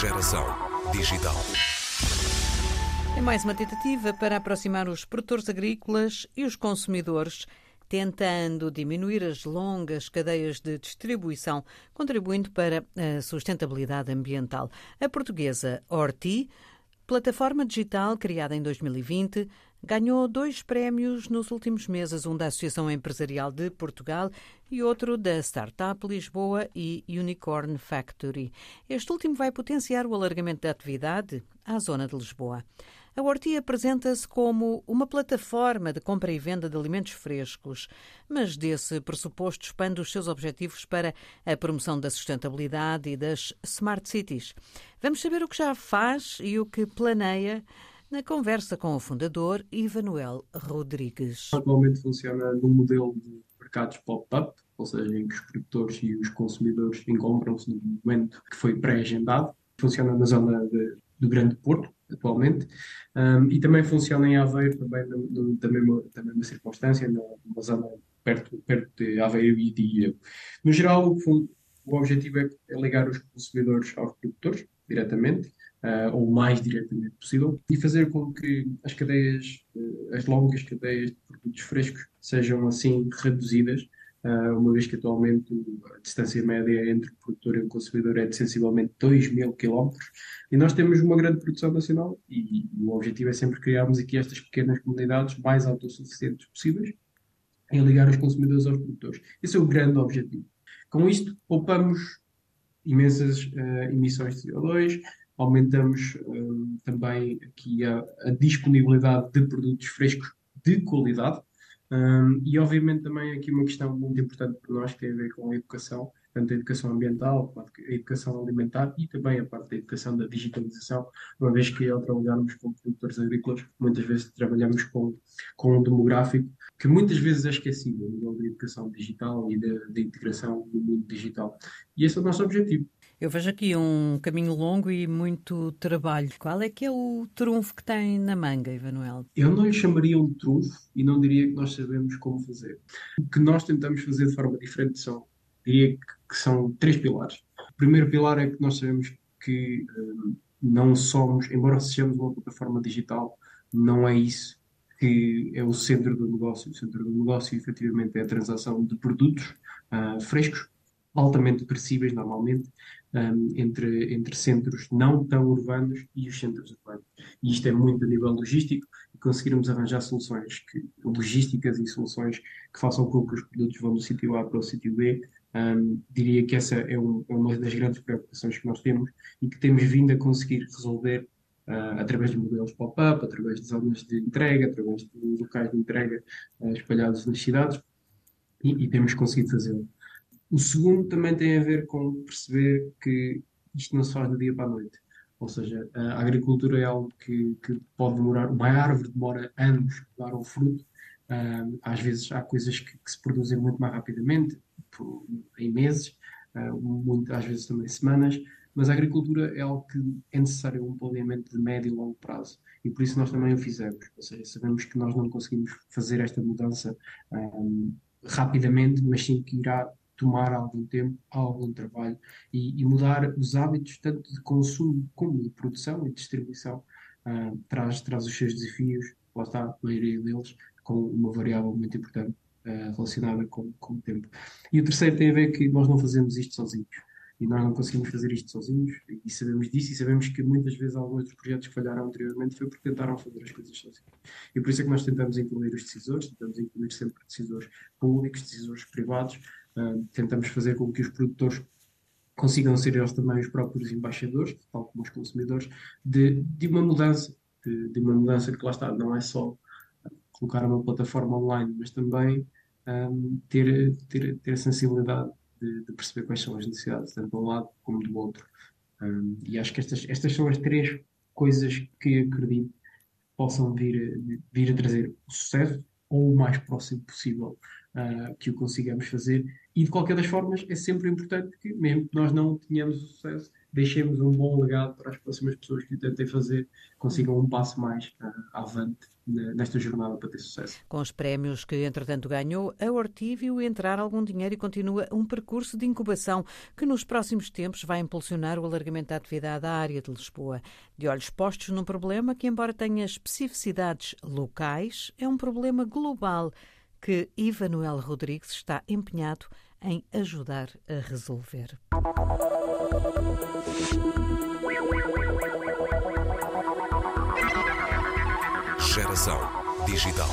Geração Digital. É mais uma tentativa para aproximar os produtores agrícolas e os consumidores, tentando diminuir as longas cadeias de distribuição, contribuindo para a sustentabilidade ambiental. A portuguesa Orti, plataforma digital criada em 2020, ganhou dois prémios nos últimos meses, um da Associação Empresarial de Portugal e outro da Startup Lisboa e Unicorn Factory. Este último vai potenciar o alargamento da atividade à zona de Lisboa. A Horti apresenta-se como uma plataforma de compra e venda de alimentos frescos, mas desse pressuposto expande os seus objetivos para a promoção da sustentabilidade e das smart cities. Vamos saber o que já faz e o que planeia na conversa com o fundador Ivanuel Rodrigues. Atualmente funciona num modelo de mercados pop-up, ou seja, em que os produtores e os consumidores encontram-se no momento que foi pré-agendado. Funciona na zona de, do Grande Porto, atualmente, um, e também funciona em Aveiro, também no, no, da, mesma, da mesma circunstância, numa zona perto, perto de Aveiro e de Ilha. No geral, o, o objetivo é, é ligar os consumidores aos produtores, diretamente, uh, ou o mais diretamente possível, e fazer com que as cadeias, uh, as longas cadeias de produtos frescos sejam assim reduzidas, uh, uma vez que atualmente a distância média entre o produtor e o consumidor é de sensivelmente 2 mil quilómetros, e nós temos uma grande produção nacional, e, e o objetivo é sempre criarmos aqui estas pequenas comunidades mais autossuficientes possíveis, em ligar os consumidores aos produtores. Esse é o grande objetivo. Com isto, poupamos imensas uh, emissões de CO2, aumentamos um, também aqui a, a, disponibilidade de produtos frescos de qualidade. Um, e obviamente também aqui uma questão muito importante para nós que tem a ver com a educação, tanto a educação ambiental, a educação alimentar e também a parte da educação da digitalização, uma vez que ao trabalharmos com produtores agrícolas, muitas vezes trabalhamos com, com um demográfico que muitas vezes é esquecido, no nível da educação digital e da integração no mundo digital. E esse é o nosso objetivo. Eu vejo aqui um caminho longo e muito trabalho. Qual é que é o trunfo que tem na manga, Emanuel? Eu não lhe chamaria um trunfo e não diria que nós sabemos como fazer. O que nós tentamos fazer de forma diferente são, diria que são três pilares. O primeiro pilar é que nós sabemos que um, não somos, embora sejamos uma plataforma digital, não é isso que é o centro do negócio. O centro do negócio, efetivamente, é a transação de produtos uh, frescos, altamente perecíveis normalmente, um, entre, entre centros não tão urbanos e os centros urbanos. E isto é muito a nível logístico conseguirmos arranjar soluções que, logísticas e soluções que façam com que os produtos vão do sítio A para o sítio B. Um, diria que essa é, um, é, uma das grandes preocupações que nós temos e que temos vindo a conseguir resolver uh, através de modelos pop-up, através de zonas de entrega, através de locais de entrega uh, espalhados nas cidades e, e temos conseguido fazê-lo. O segundo também tem a ver com perceber que isto não se faz do dia para a noite. Ou seja, a agricultura é algo que, que pode demorar, uma árvore demora anos a dar o fruto. Às vezes há coisas que, que, se produzem muito mais rapidamente, em meses, uh, muito, às vezes também semanas, mas a agricultura é algo que é necessário um planeamento de médio e longo prazo. E por isso nós também o fizemos. Ou seja, sabemos que nós não conseguimos fazer esta mudança um, rapidamente, mas sim que irá tomar algum tempo, algum trabalho e, e, mudar os hábitos tanto de consumo como de produção e distribuição uh, traz, traz os seus desafios, lá está a maioria deles, com uma variável muito importante uh, relacionada com, com o tempo. E o terceiro tem a ver que nós não fazemos isto sozinhos. E nós não conseguimos fazer isto sozinhos, e sabemos disso, e sabemos que muitas vezes alguns dos projetos que falharam anteriormente foi porque tentaram fazer as coisas sozinhos. E por isso é que nós tentamos incluir os decisores, tentamos incluir sempre decisores públicos, decisores privados, Uh, tentamos fazer com que os produtores consigam ser eles também os próprios embaixadores, tal como os consumidores, de, de uma mudança, de, de, uma mudança que lá está, não é só colocar uma plataforma online, mas também um, ter, ter, ter a sensibilidade de, de, perceber quais são as necessidades, tanto de um lado como do outro. Um, e acho que estas, estas são as três coisas que acredito possam vir, vir a trazer o sucesso ou o mais próximo possível uh, que o consigamos fazer. E de qualquer das formas, é sempre importante que, mesmo que nós não tenhamos o sucesso, deixemos um bom legado para as próximas pessoas que tentem fazer, consigam um passo mais uh, avante nesta jornada para ter sucesso. Com os prémios que, entretanto, ganhou, a Orti viu entrar algum dinheiro e continua um percurso de incubação que, nos próximos tempos, vai impulsionar o alargamento da atividade à área de Lisboa. De olhos postos num problema que, embora tenha especificidades locais, é um problema global que Ivanuel Rodrigues está empenhado em ajudar a resolver. Geração digital.